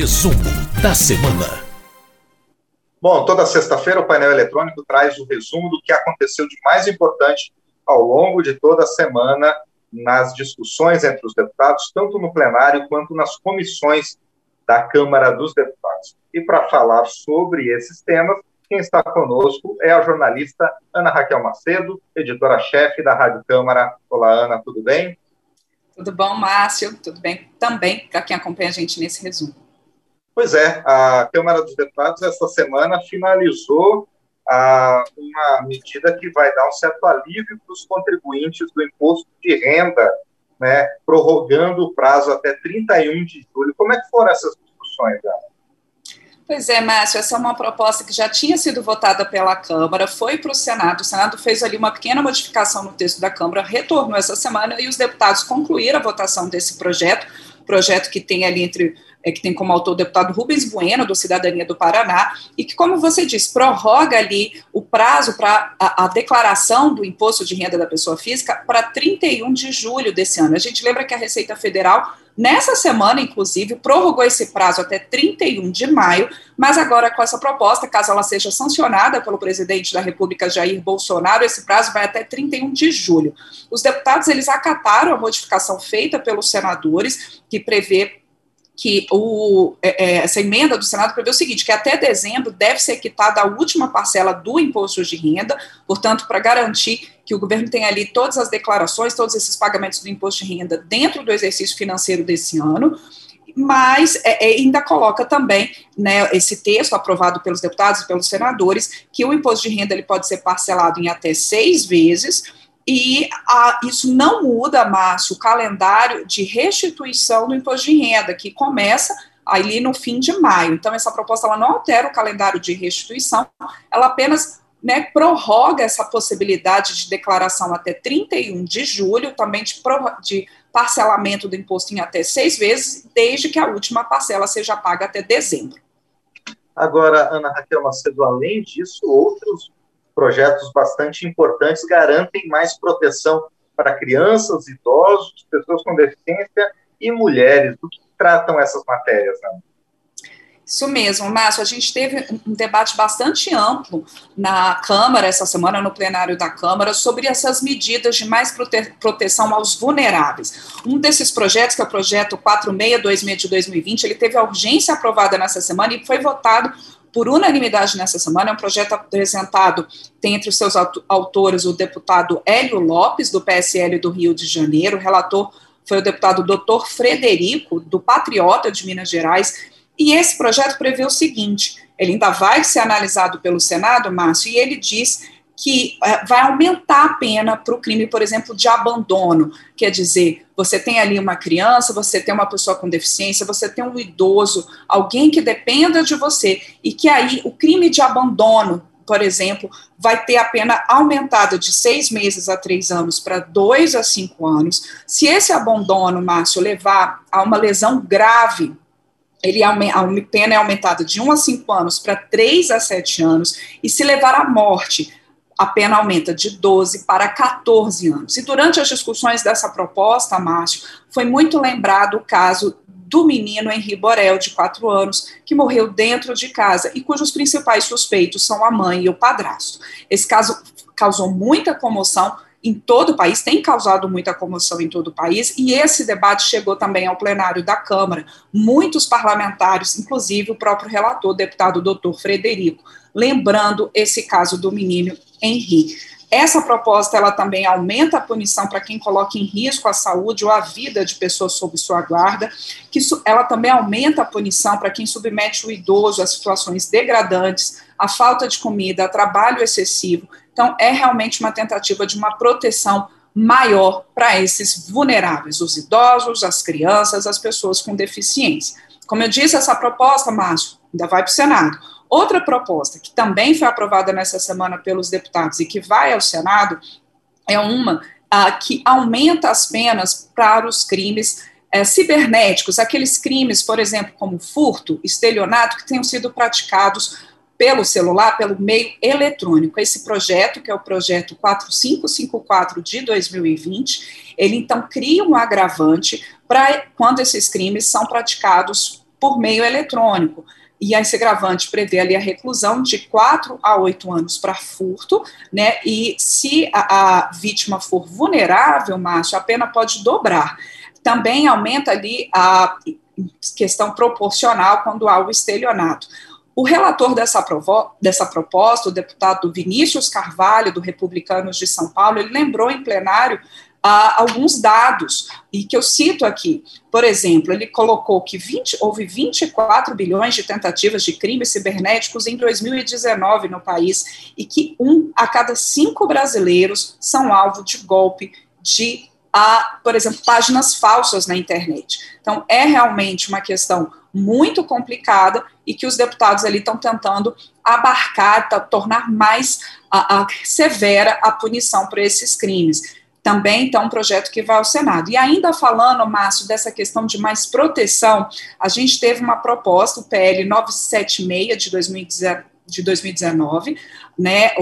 Resumo da semana. Bom, toda sexta-feira o painel eletrônico traz o resumo do que aconteceu de mais importante ao longo de toda a semana nas discussões entre os deputados, tanto no plenário quanto nas comissões da Câmara dos Deputados. E para falar sobre esses temas, quem está conosco é a jornalista Ana Raquel Macedo, editora-chefe da Rádio Câmara. Olá, Ana, tudo bem? Tudo bom, Márcio? Tudo bem também para quem acompanha a gente nesse resumo. Pois é, a Câmara dos Deputados essa semana finalizou ah, uma medida que vai dar um certo alívio para os contribuintes do imposto de renda, né, prorrogando o prazo até 31 de julho. Como é que foram essas discussões, Ana? Pois é, Márcio, essa é uma proposta que já tinha sido votada pela Câmara, foi para o Senado, o Senado fez ali uma pequena modificação no texto da Câmara, retornou essa semana e os deputados concluíram a votação desse projeto, projeto que tem ali entre é, que tem como autor o deputado Rubens Bueno, do Cidadania do Paraná, e que, como você disse, prorroga ali o prazo para a, a, declaração do imposto de renda da pessoa física para 31 de julho desse ano. A gente lembra que a Receita Federal, nessa semana, inclusive, prorrogou esse prazo até 31 de maio, mas agora com essa proposta, caso ela seja sancionada pelo presidente da República, Jair Bolsonaro, esse prazo vai até 31 de julho. Os deputados, eles acataram a modificação feita pelos senadores, que prevê que o, é, é, essa emenda do Senado prevê o seguinte, que até dezembro deve ser quitada a última parcela do imposto de renda, portanto, para garantir que o governo tenha ali todas as declarações, todos esses pagamentos do imposto de renda dentro do exercício financeiro desse ano, mas é, é, ainda coloca também né, esse texto aprovado pelos deputados e pelos senadores que o imposto de renda ele pode ser parcelado em até seis vezes, e a, isso não muda, Márcio, o calendário de restituição do imposto de renda, que começa ali no fim de maio. Então, essa proposta ela não altera o calendário de restituição, ela apenas né, prorroga essa possibilidade de declaração até 31 de julho, também de, de parcelamento do imposto em até seis vezes, desde que a última parcela seja paga até dezembro. Agora, Ana Raquel Macedo, além disso, outros projetos bastante importantes garantem mais proteção para crianças, idosos, pessoas com deficiência e mulheres. Do que tratam essas matérias, Ana? Isso mesmo, Márcio. A gente teve um debate bastante amplo na Câmara essa semana, no plenário da Câmara, sobre essas medidas de mais prote proteção aos vulneráveis. Um desses projetos, que é o projeto 4626 de 2020, ele teve a urgência aprovada nessa semana e foi votado por unanimidade nessa semana, é um projeto apresentado, tem entre os seus autores o deputado Hélio Lopes, do PSL do Rio de Janeiro, o relator foi o deputado doutor Frederico, do Patriota de Minas Gerais, e esse projeto prevê o seguinte, ele ainda vai ser analisado pelo Senado, Márcio, e ele diz que é, vai aumentar a pena para o crime, por exemplo, de abandono. Quer dizer, você tem ali uma criança, você tem uma pessoa com deficiência, você tem um idoso, alguém que dependa de você, e que aí o crime de abandono, por exemplo, vai ter a pena aumentada de seis meses a três anos para dois a cinco anos. Se esse abandono, Márcio, levar a uma lesão grave ele a pena é aumentada de 1 a 5 anos para 3 a 7 anos, e se levar à morte, a pena aumenta de 12 para 14 anos. E durante as discussões dessa proposta, Márcio, foi muito lembrado o caso do menino Henri Borel, de 4 anos, que morreu dentro de casa e cujos principais suspeitos são a mãe e o padrasto. Esse caso causou muita comoção em todo o país, tem causado muita comoção em todo o país, e esse debate chegou também ao plenário da Câmara. Muitos parlamentares, inclusive o próprio relator, deputado doutor Frederico, lembrando esse caso do menino Henri. Essa proposta ela também aumenta a punição para quem coloca em risco a saúde ou a vida de pessoas sob sua guarda, que ela também aumenta a punição para quem submete o idoso a situações degradantes, a falta de comida, a trabalho excessivo. Então é realmente uma tentativa de uma proteção maior para esses vulneráveis, os idosos, as crianças, as pessoas com deficiência. Como eu disse, essa proposta, Márcio, ainda vai para o Senado. Outra proposta, que também foi aprovada nessa semana pelos deputados e que vai ao Senado, é uma ah, que aumenta as penas para os crimes eh, cibernéticos, aqueles crimes, por exemplo, como furto, estelionato, que tenham sido praticados pelo celular, pelo meio eletrônico. Esse projeto, que é o projeto 4554 de 2020, ele então cria um agravante para quando esses crimes são praticados por meio eletrônico. E esse agravante prevê ali a reclusão de 4 a 8 anos para furto, né? E se a, a vítima for vulnerável, Márcio, a pena pode dobrar. Também aumenta ali a questão proporcional quando há o estelionato. O relator dessa, dessa proposta, o deputado Vinícius Carvalho, do Republicanos de São Paulo, ele lembrou em plenário uh, alguns dados, e que eu cito aqui. Por exemplo, ele colocou que 20, houve 24 bilhões de tentativas de crimes cibernéticos em 2019 no país, e que um a cada cinco brasileiros são alvo de golpe de a, por exemplo, páginas falsas na internet. Então, é realmente uma questão muito complicada e que os deputados ali estão tentando abarcar, tornar mais a, a, severa a punição por esses crimes também então um projeto que vai ao Senado. E ainda falando, Márcio, dessa questão de mais proteção, a gente teve uma proposta, o PL 976 de, 2019, de 2019 né,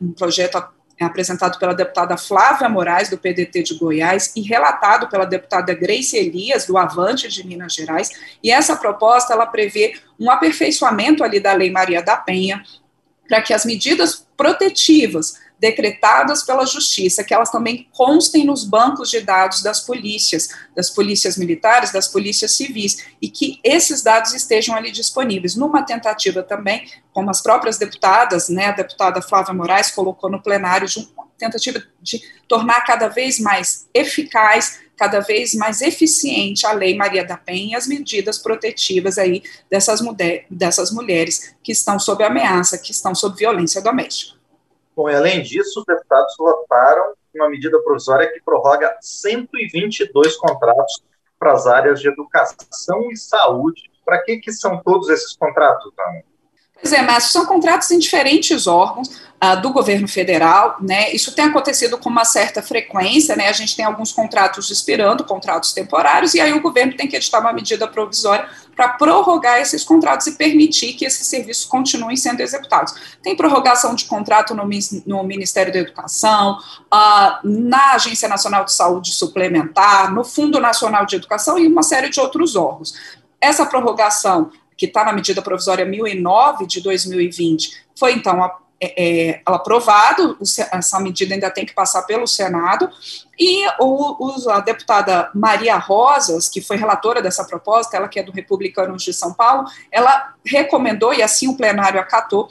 um projeto apresentado pela deputada Flávia Moraes, do PDT de Goiás, e relatado pela deputada Grace Elias, do Avante de Minas Gerais, e essa proposta, ela prevê um aperfeiçoamento ali da Lei Maria da Penha, para que as medidas protetivas decretadas pela justiça, que elas também constem nos bancos de dados das polícias, das polícias militares, das polícias civis, e que esses dados estejam ali disponíveis, numa tentativa também, como as próprias deputadas, né, a deputada Flávia Moraes colocou no plenário, de uma tentativa de tornar cada vez mais eficaz, cada vez mais eficiente a Lei Maria da Penha e as medidas protetivas aí dessas, mulher, dessas mulheres que estão sob ameaça, que estão sob violência doméstica. Além disso, os deputados votaram uma medida provisória que prorroga 122 contratos para as áreas de educação e saúde. Para que, que são todos esses contratos, Ana? Pois é, Márcio, são contratos em diferentes órgãos uh, do governo federal, né? Isso tem acontecido com uma certa frequência, né? A gente tem alguns contratos expirando, contratos temporários, e aí o governo tem que editar uma medida provisória para prorrogar esses contratos e permitir que esses serviços continuem sendo executados. Tem prorrogação de contrato no, no Ministério da Educação, uh, na Agência Nacional de Saúde Suplementar, no Fundo Nacional de Educação e uma série de outros órgãos. Essa prorrogação que está na medida provisória 1009 de 2020, foi então é, é, aprovado, essa medida ainda tem que passar pelo Senado, e o, a deputada Maria Rosas, que foi relatora dessa proposta, ela que é do Republicanos de São Paulo, ela recomendou, e assim o plenário acatou,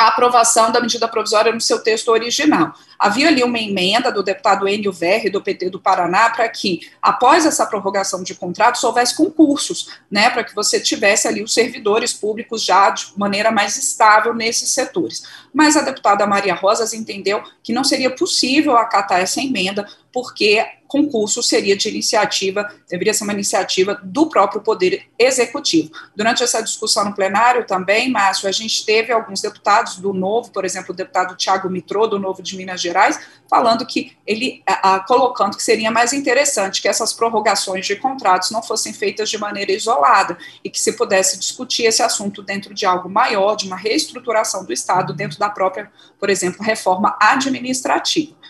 a aprovação da medida provisória no seu texto original. Havia ali uma emenda do deputado Enio Verri, do PT do Paraná, para que, após essa prorrogação de contratos, houvesse concursos, né, para que você tivesse ali os servidores públicos já de maneira mais estável nesses setores. Mas a deputada Maria Rosas entendeu que não seria possível acatar essa emenda, porque concurso seria de iniciativa, deveria ser uma iniciativa do próprio Poder Executivo. Durante essa discussão no plenário também, Márcio, a gente teve alguns deputados do Novo, por exemplo, o deputado Tiago Mitrô, do Novo de Minas Gerais, falando que ele, a, a, colocando que seria mais interessante que essas prorrogações de contratos não fossem feitas de maneira isolada e que se pudesse discutir esse assunto dentro de algo maior, de uma reestruturação do Estado, dentro da própria, por exemplo, reforma administrativa.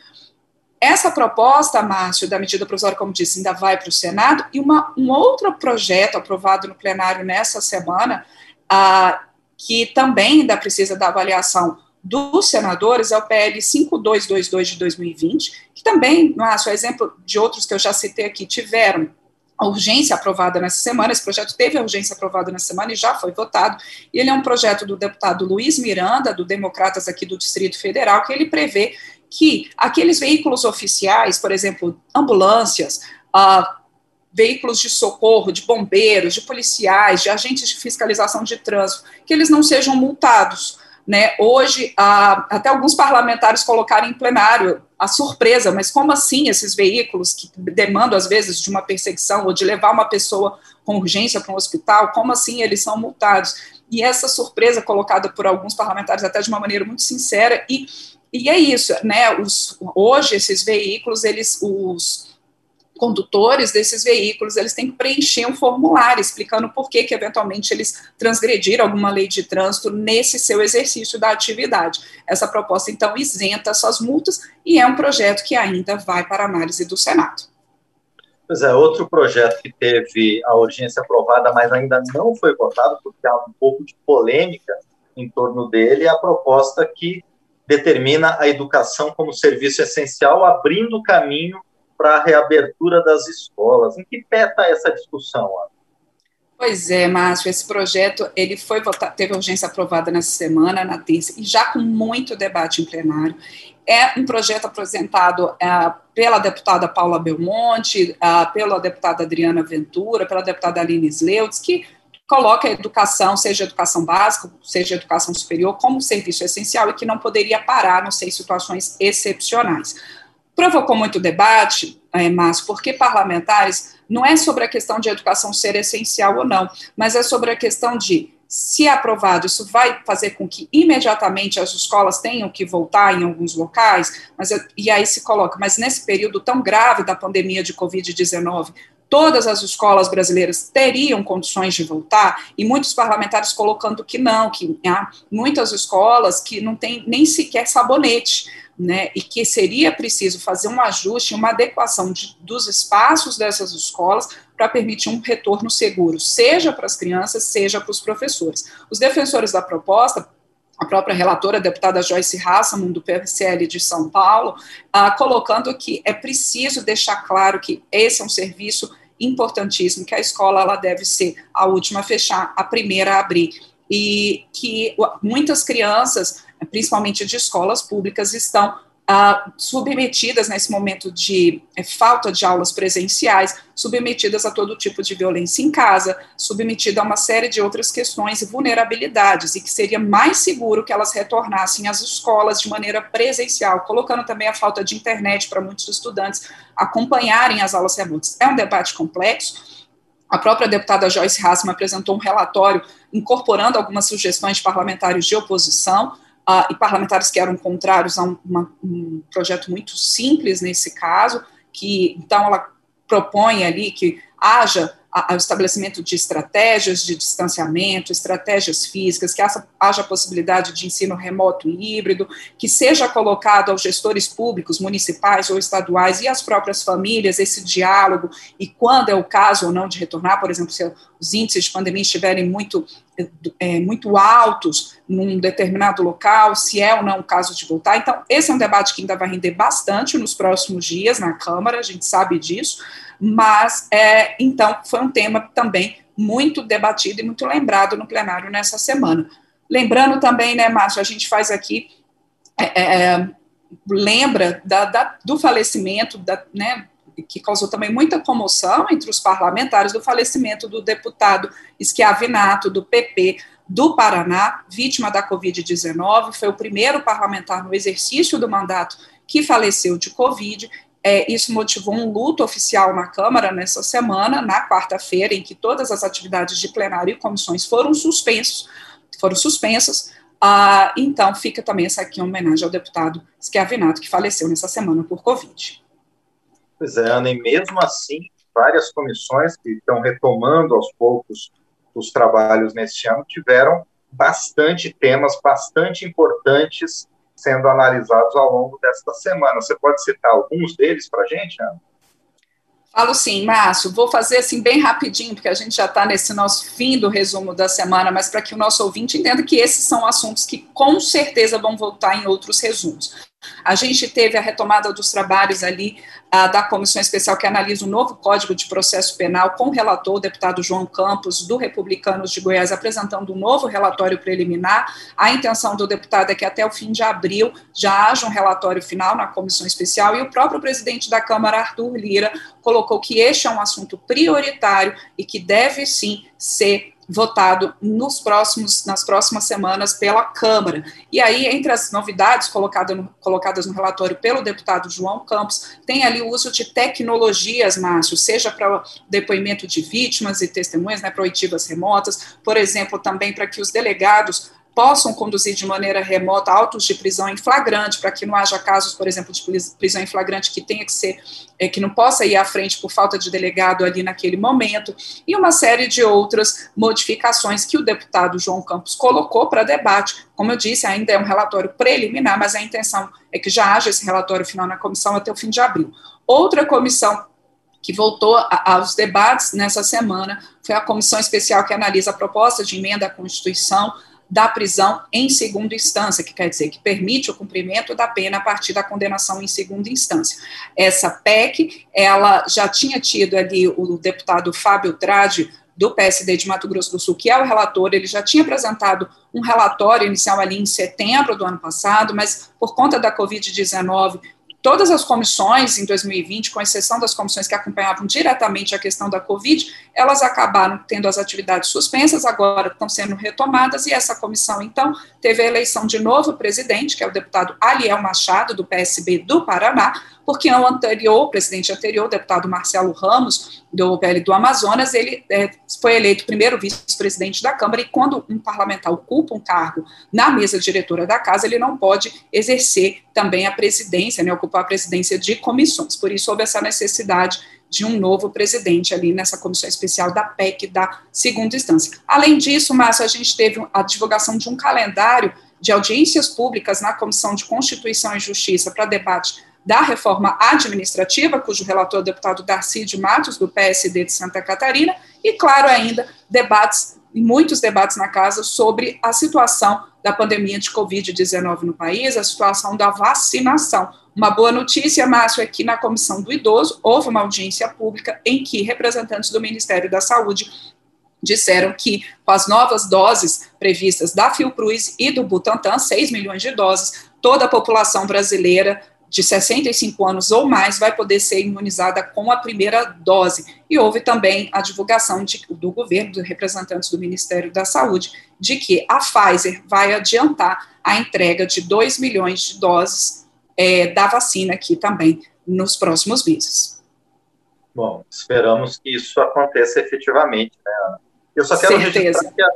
Essa proposta, Márcio, da medida provisória, como disse, ainda vai para o Senado, e uma, um outro projeto aprovado no plenário nessa semana, ah, que também ainda precisa da avaliação dos senadores, é o PL 5222 de 2020, que também, Márcio, é exemplo de outros que eu já citei aqui, tiveram a urgência aprovada nessa semana, esse projeto teve a urgência aprovada nessa semana e já foi votado, e ele é um projeto do deputado Luiz Miranda, do Democratas aqui do Distrito Federal, que ele prevê que aqueles veículos oficiais, por exemplo, ambulâncias, uh, veículos de socorro, de bombeiros, de policiais, de agentes de fiscalização de trânsito, que eles não sejam multados. Né? Hoje, uh, até alguns parlamentares colocaram em plenário a surpresa, mas como assim esses veículos que demandam, às vezes, de uma perseguição ou de levar uma pessoa com urgência para um hospital, como assim eles são multados? E essa surpresa colocada por alguns parlamentares, até de uma maneira muito sincera, e e é isso, né? Os, hoje esses veículos, eles, os condutores desses veículos, eles têm que preencher um formulário explicando por que, que eventualmente eles transgrediram alguma lei de trânsito nesse seu exercício da atividade. Essa proposta, então, isenta essas multas e é um projeto que ainda vai para análise do Senado. Pois é, outro projeto que teve a urgência aprovada, mas ainda não foi votado, porque há um pouco de polêmica em torno dele, é a proposta que determina a educação como serviço essencial, abrindo caminho para a reabertura das escolas. Em que pé está essa discussão, Ana? Pois é, Márcio, esse projeto ele foi votado, teve urgência aprovada nessa semana, na terça, e já com muito debate em plenário. É um projeto apresentado é, pela deputada Paula Belmonte, é, pela deputada Adriana Ventura, pela deputada Aline Sleutz, que coloca a educação, seja educação básica, seja educação superior, como serviço essencial e que não poderia parar, não sei, situações excepcionais. Provocou muito debate, é, Márcio, porque parlamentares não é sobre a questão de educação ser essencial ou não, mas é sobre a questão de se aprovado, isso vai fazer com que imediatamente as escolas tenham que voltar em alguns locais, mas, e aí se coloca, mas nesse período tão grave da pandemia de Covid-19, todas as escolas brasileiras teriam condições de voltar, e muitos parlamentares colocando que não, que há muitas escolas que não têm nem sequer sabonete né, e que seria preciso fazer um ajuste, uma adequação de, dos espaços dessas escolas para permitir um retorno seguro, seja para as crianças, seja para os professores. Os defensores da proposta a própria relatora, a deputada Joyce Hasselman, do PSL de São Paulo, ah, colocando que é preciso deixar claro que esse é um serviço importantíssimo, que a escola ela deve ser a última a fechar, a primeira a abrir, e que muitas crianças principalmente de escolas públicas, estão ah, submetidas nesse momento de é, falta de aulas presenciais, submetidas a todo tipo de violência em casa, submetida a uma série de outras questões e vulnerabilidades, e que seria mais seguro que elas retornassem às escolas de maneira presencial, colocando também a falta de internet para muitos estudantes acompanharem as aulas remotas. É um debate complexo. A própria deputada Joyce Hassman apresentou um relatório incorporando algumas sugestões de parlamentares de oposição, uh, e parlamentares que eram contrários a um, uma, um projeto muito simples nesse caso, que então ela propõe ali que haja o estabelecimento de estratégias de distanciamento, estratégias físicas, que haja, haja possibilidade de ensino remoto e híbrido, que seja colocado aos gestores públicos, municipais ou estaduais e às próprias famílias esse diálogo, e quando é o caso ou não de retornar, por exemplo, se os índices de pandemia estiverem muito, é, muito altos num determinado local, se é ou não o caso de voltar. Então, esse é um debate que ainda vai render bastante nos próximos dias na Câmara, a gente sabe disso, mas é, então foi um tema também muito debatido e muito lembrado no plenário nessa semana. Lembrando também, né, Márcio, a gente faz aqui, é, é, lembra da, da, do falecimento, da, né, que causou também muita comoção entre os parlamentares, do falecimento do deputado Schiavinato, do PP, do Paraná, vítima da Covid-19, foi o primeiro parlamentar no exercício do mandato que faleceu de Covid, é, isso motivou um luto oficial na Câmara nessa semana, na quarta-feira, em que todas as atividades de plenário e comissões foram suspensos, foram suspensas. Ah, então, fica também essa aqui em homenagem ao deputado Schiavinato, que faleceu nessa semana por Covid. Pois é, Ana, e mesmo assim, várias comissões que estão retomando aos poucos os trabalhos neste ano tiveram bastante temas, bastante importantes sendo analisados ao longo desta semana. Você pode citar alguns deles para a gente, Ana? Falo sim, Márcio. Vou fazer assim bem rapidinho, porque a gente já está nesse nosso fim do resumo da semana, mas para que o nosso ouvinte entenda que esses são assuntos que com certeza vão voltar em outros resumos. A gente teve a retomada dos trabalhos ali uh, da comissão especial que analisa o novo Código de Processo Penal, com o relator, o deputado João Campos, do Republicanos de Goiás, apresentando um novo relatório preliminar. A intenção do deputado é que até o fim de abril já haja um relatório final na comissão especial, e o próprio presidente da Câmara, Arthur Lira, colocou que este é um assunto prioritário e que deve sim ser votado nos próximos, nas próximas semanas pela Câmara. E aí, entre as novidades colocada no, colocadas no relatório pelo deputado João Campos, tem ali o uso de tecnologias, Márcio, seja para depoimento de vítimas e testemunhas, né, para oitivas remotas, por exemplo, também para que os delegados possam conduzir de maneira remota autos de prisão em flagrante, para que não haja casos, por exemplo, de prisão em flagrante que tenha que ser, é, que não possa ir à frente por falta de delegado ali naquele momento, e uma série de outras modificações que o deputado João Campos colocou para debate. Como eu disse, ainda é um relatório preliminar, mas a intenção é que já haja esse relatório final na comissão até o fim de abril. Outra comissão que voltou aos debates nessa semana foi a comissão especial que analisa a proposta de emenda à Constituição da prisão em segunda instância, que quer dizer que permite o cumprimento da pena a partir da condenação em segunda instância. Essa PEC, ela já tinha tido ali o deputado Fábio Trade, do PSD de Mato Grosso do Sul, que é o relator, ele já tinha apresentado um relatório inicial ali em setembro do ano passado, mas por conta da Covid-19 Todas as comissões em 2020, com exceção das comissões que acompanhavam diretamente a questão da Covid, elas acabaram tendo as atividades suspensas, agora estão sendo retomadas, e essa comissão, então, teve a eleição de novo presidente, que é o deputado Aliel Machado, do PSB do Paraná, porque o anterior, o presidente anterior, o deputado Marcelo Ramos, do PL do Amazonas, ele é, foi eleito primeiro vice-presidente da Câmara, e quando um parlamentar ocupa um cargo na mesa diretora da casa, ele não pode exercer também a presidência, né, ocupar a presidência de comissões. Por isso, houve essa necessidade de um novo presidente ali nessa comissão especial da PEC da segunda instância. Além disso, Márcio, a gente teve a divulgação de um calendário de audiências públicas na Comissão de Constituição e Justiça para debate da reforma administrativa, cujo relator é o deputado Darcy de Matos, do PSD de Santa Catarina, e, claro, ainda debates, muitos debates na casa sobre a situação da pandemia de Covid-19 no país, a situação da vacinação. Uma boa notícia, Márcio, é que na Comissão do Idoso houve uma audiência pública em que representantes do Ministério da Saúde disseram que com as novas doses previstas da Fiocruz e do Butantan, 6 milhões de doses, toda a população brasileira de 65 anos ou mais vai poder ser imunizada com a primeira dose. E houve também a divulgação de, do governo, dos representantes do Ministério da Saúde, de que a Pfizer vai adiantar a entrega de 2 milhões de doses é, da vacina aqui também nos próximos meses. Bom, esperamos que isso aconteça efetivamente, né, Ana? Eu só quero Certeza. registrar que a,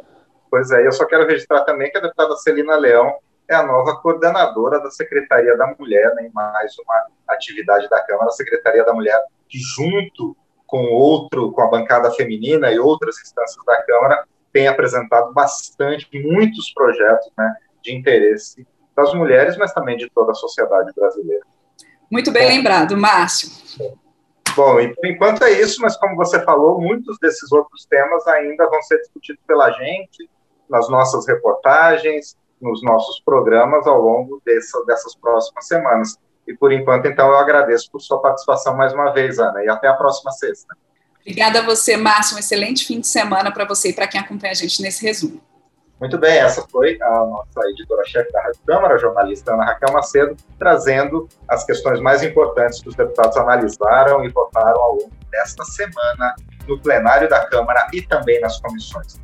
pois é, eu só quero registrar também que a deputada Celina Leão é a nova coordenadora da Secretaria da Mulher, né, em mais uma atividade da Câmara, a Secretaria da Mulher, que junto com outro, com a bancada feminina e outras instâncias da Câmara, tem apresentado bastante, muitos projetos né, de interesse das mulheres, mas também de toda a sociedade brasileira. Muito bem lembrado, Márcio. Bom, e por enquanto é isso, mas como você falou, muitos desses outros temas ainda vão ser discutidos pela gente, nas nossas reportagens, nos nossos programas ao longo dessa, dessas próximas semanas. E por enquanto, então, eu agradeço por sua participação mais uma vez, Ana, e até a próxima sexta. Obrigada a você, Márcio. Um excelente fim de semana para você e para quem acompanha a gente nesse resumo. Muito bem, essa foi a nossa editora-chefe da Rádio Câmara, a jornalista Ana Raquel Macedo, trazendo as questões mais importantes que os deputados analisaram e votaram ao longo desta semana no plenário da Câmara e também nas comissões.